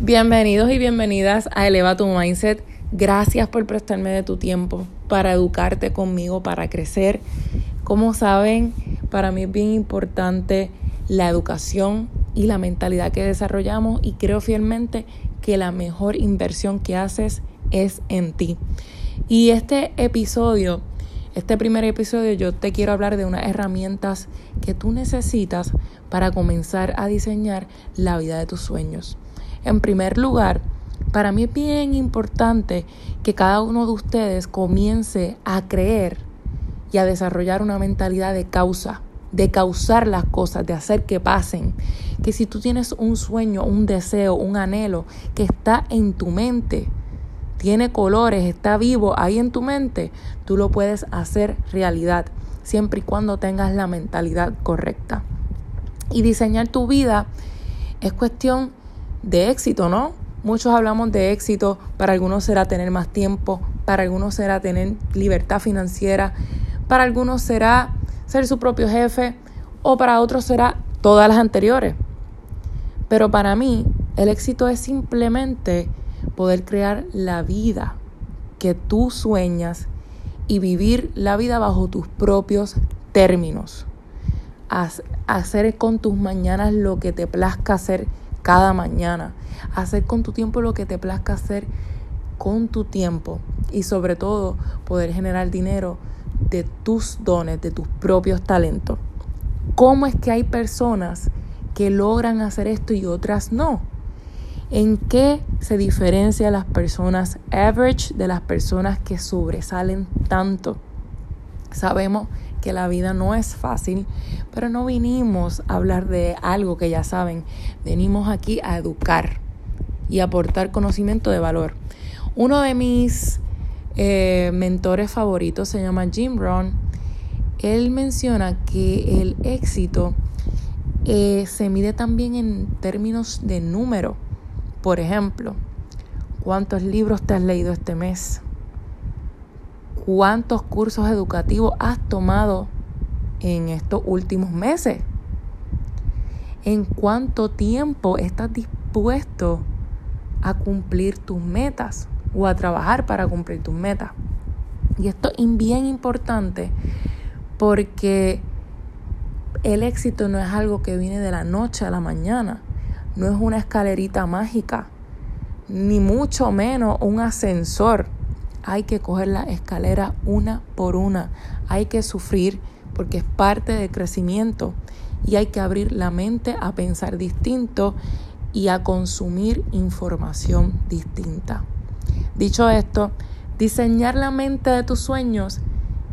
Bienvenidos y bienvenidas a Eleva tu Mindset. Gracias por prestarme de tu tiempo para educarte conmigo, para crecer. Como saben, para mí es bien importante la educación y la mentalidad que desarrollamos y creo fielmente que la mejor inversión que haces es en ti. Y este episodio, este primer episodio, yo te quiero hablar de unas herramientas que tú necesitas para comenzar a diseñar la vida de tus sueños. En primer lugar, para mí es bien importante que cada uno de ustedes comience a creer y a desarrollar una mentalidad de causa, de causar las cosas, de hacer que pasen. Que si tú tienes un sueño, un deseo, un anhelo que está en tu mente, tiene colores, está vivo ahí en tu mente, tú lo puedes hacer realidad, siempre y cuando tengas la mentalidad correcta. Y diseñar tu vida es cuestión de éxito, ¿no? Muchos hablamos de éxito, para algunos será tener más tiempo, para algunos será tener libertad financiera, para algunos será ser su propio jefe o para otros será todas las anteriores. Pero para mí el éxito es simplemente poder crear la vida que tú sueñas y vivir la vida bajo tus propios términos. Hacer con tus mañanas lo que te plazca hacer cada mañana. Hacer con tu tiempo lo que te plazca hacer con tu tiempo. Y sobre todo poder generar dinero de tus dones, de tus propios talentos. ¿Cómo es que hay personas que logran hacer esto y otras no? ¿En qué se diferencia las personas average de las personas que sobresalen tanto? Sabemos que la vida no es fácil, pero no vinimos a hablar de algo que ya saben, venimos aquí a educar y aportar conocimiento de valor. Uno de mis eh, mentores favoritos se llama Jim Brown. Él menciona que el éxito eh, se mide también en términos de número. Por ejemplo, ¿cuántos libros te has leído este mes? ¿Cuántos cursos educativos has tomado en estos últimos meses? ¿En cuánto tiempo estás dispuesto a cumplir tus metas o a trabajar para cumplir tus metas? Y esto es bien importante porque el éxito no es algo que viene de la noche a la mañana, no es una escalerita mágica, ni mucho menos un ascensor hay que coger la escalera una por una, hay que sufrir porque es parte del crecimiento y hay que abrir la mente a pensar distinto y a consumir información distinta. Dicho esto, diseñar la mente de tus sueños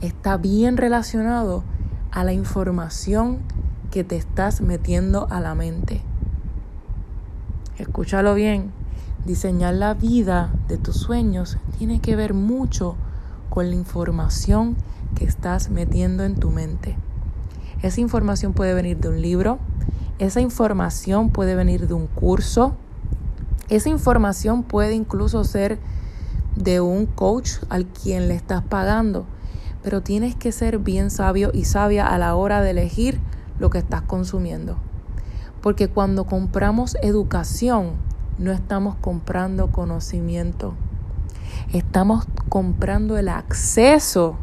está bien relacionado a la información que te estás metiendo a la mente. Escúchalo bien. Diseñar la vida de tus sueños tiene que ver mucho con la información que estás metiendo en tu mente. Esa información puede venir de un libro, esa información puede venir de un curso, esa información puede incluso ser de un coach al quien le estás pagando, pero tienes que ser bien sabio y sabia a la hora de elegir lo que estás consumiendo. Porque cuando compramos educación, no estamos comprando conocimiento, estamos comprando el acceso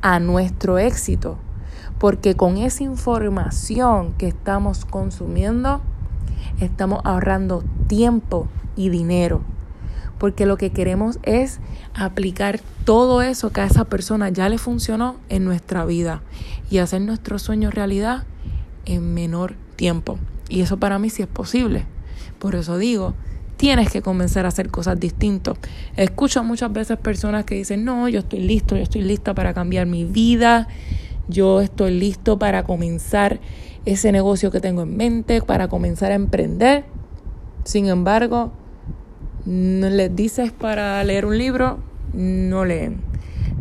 a nuestro éxito, porque con esa información que estamos consumiendo, estamos ahorrando tiempo y dinero, porque lo que queremos es aplicar todo eso que a esa persona ya le funcionó en nuestra vida y hacer nuestro sueño realidad en menor tiempo. Y eso para mí sí es posible. Por eso digo, tienes que comenzar a hacer cosas distintas. Escucho muchas veces personas que dicen, no, yo estoy listo, yo estoy lista para cambiar mi vida, yo estoy listo para comenzar ese negocio que tengo en mente, para comenzar a emprender. Sin embargo, les dices para leer un libro, no leen.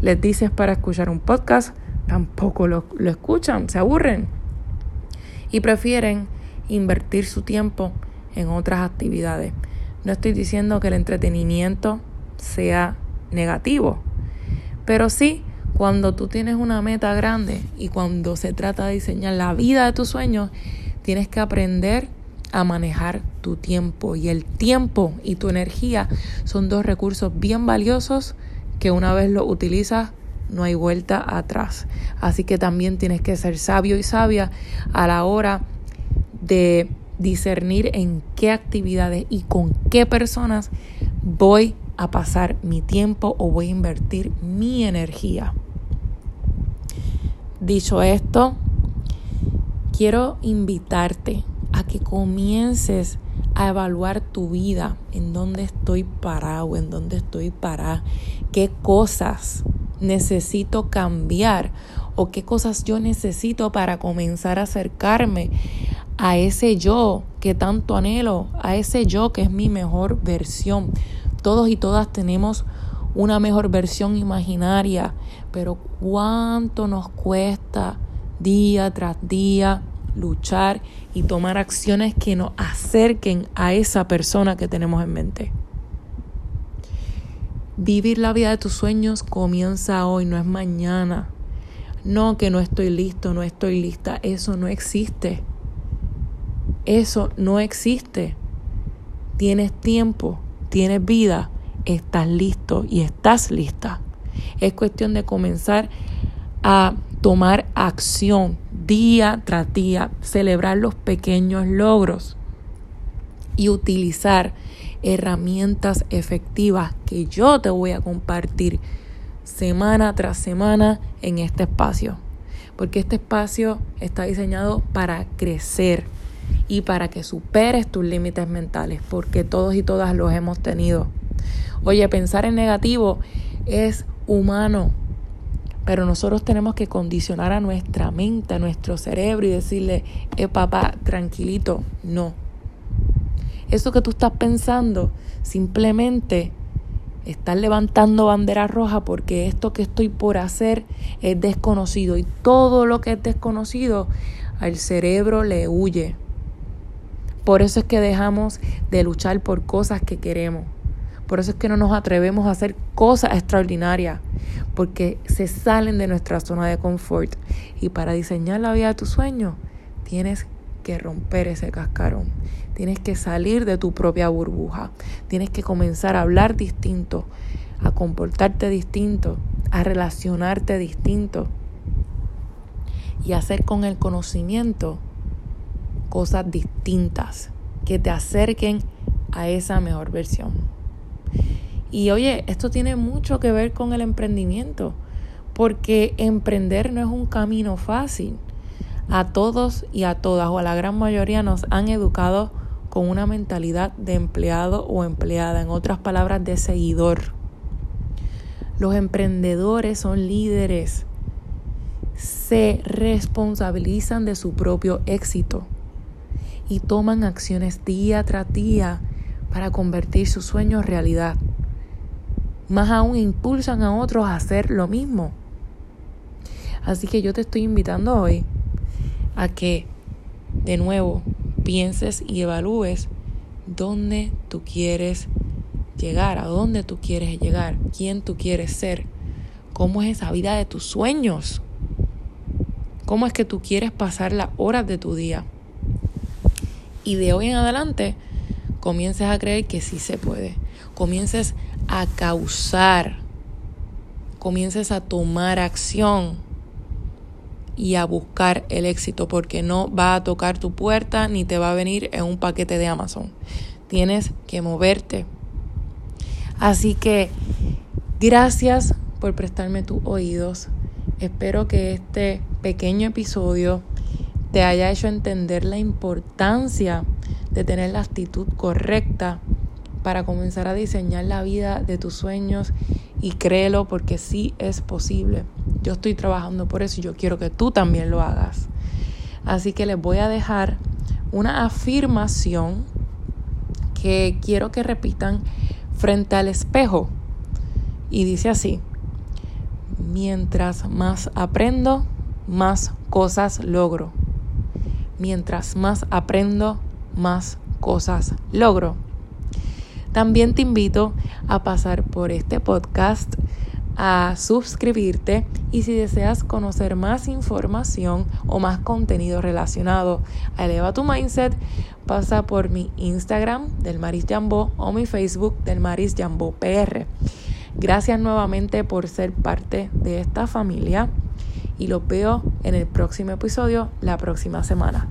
Les dices para escuchar un podcast, tampoco lo, lo escuchan, se aburren. Y prefieren invertir su tiempo en otras actividades. No estoy diciendo que el entretenimiento sea negativo, pero sí cuando tú tienes una meta grande y cuando se trata de diseñar la vida de tus sueños, tienes que aprender a manejar tu tiempo. Y el tiempo y tu energía son dos recursos bien valiosos que una vez los utilizas no hay vuelta atrás. Así que también tienes que ser sabio y sabia a la hora de discernir en qué actividades y con qué personas voy a pasar mi tiempo o voy a invertir mi energía. Dicho esto, quiero invitarte a que comiences a evaluar tu vida, en dónde estoy parado, en dónde estoy parada, qué cosas necesito cambiar o qué cosas yo necesito para comenzar a acercarme a ese yo que tanto anhelo, a ese yo que es mi mejor versión. Todos y todas tenemos una mejor versión imaginaria, pero cuánto nos cuesta día tras día luchar y tomar acciones que nos acerquen a esa persona que tenemos en mente. Vivir la vida de tus sueños comienza hoy, no es mañana. No que no estoy listo, no estoy lista, eso no existe. Eso no existe. Tienes tiempo, tienes vida, estás listo y estás lista. Es cuestión de comenzar a tomar acción día tras día, celebrar los pequeños logros y utilizar herramientas efectivas que yo te voy a compartir semana tras semana en este espacio. Porque este espacio está diseñado para crecer y para que superes tus límites mentales, porque todos y todas los hemos tenido. Oye, pensar en negativo es humano, pero nosotros tenemos que condicionar a nuestra mente, a nuestro cerebro y decirle, eh papá, tranquilito, no. Eso que tú estás pensando, simplemente estás levantando bandera roja porque esto que estoy por hacer es desconocido y todo lo que es desconocido al cerebro le huye. Por eso es que dejamos de luchar por cosas que queremos. Por eso es que no nos atrevemos a hacer cosas extraordinarias, porque se salen de nuestra zona de confort. Y para diseñar la vida de tus sueños, tienes que romper ese cascarón. Tienes que salir de tu propia burbuja. Tienes que comenzar a hablar distinto, a comportarte distinto, a relacionarte distinto y hacer con el conocimiento cosas distintas que te acerquen a esa mejor versión. Y oye, esto tiene mucho que ver con el emprendimiento, porque emprender no es un camino fácil. A todos y a todas, o a la gran mayoría, nos han educado con una mentalidad de empleado o empleada, en otras palabras, de seguidor. Los emprendedores son líderes, se responsabilizan de su propio éxito y toman acciones día tras día para convertir sus sueños en realidad. Más aún impulsan a otros a hacer lo mismo. Así que yo te estoy invitando hoy a que de nuevo pienses y evalúes dónde tú quieres llegar, a dónde tú quieres llegar, quién tú quieres ser, cómo es esa vida de tus sueños, cómo es que tú quieres pasar las horas de tu día. Y de hoy en adelante comiences a creer que sí se puede. Comiences a causar. Comiences a tomar acción y a buscar el éxito porque no va a tocar tu puerta ni te va a venir en un paquete de Amazon. Tienes que moverte. Así que gracias por prestarme tus oídos. Espero que este pequeño episodio te haya hecho entender la importancia de tener la actitud correcta para comenzar a diseñar la vida de tus sueños y créelo porque sí es posible. Yo estoy trabajando por eso y yo quiero que tú también lo hagas. Así que les voy a dejar una afirmación que quiero que repitan frente al espejo. Y dice así, mientras más aprendo, más cosas logro. Mientras más aprendo, más cosas logro. También te invito a pasar por este podcast a suscribirte y si deseas conocer más información o más contenido relacionado a Eleva tu Mindset, pasa por mi Instagram del Maris Jambo o mi Facebook del Maris Jambo PR. Gracias nuevamente por ser parte de esta familia y los veo en el próximo episodio la próxima semana.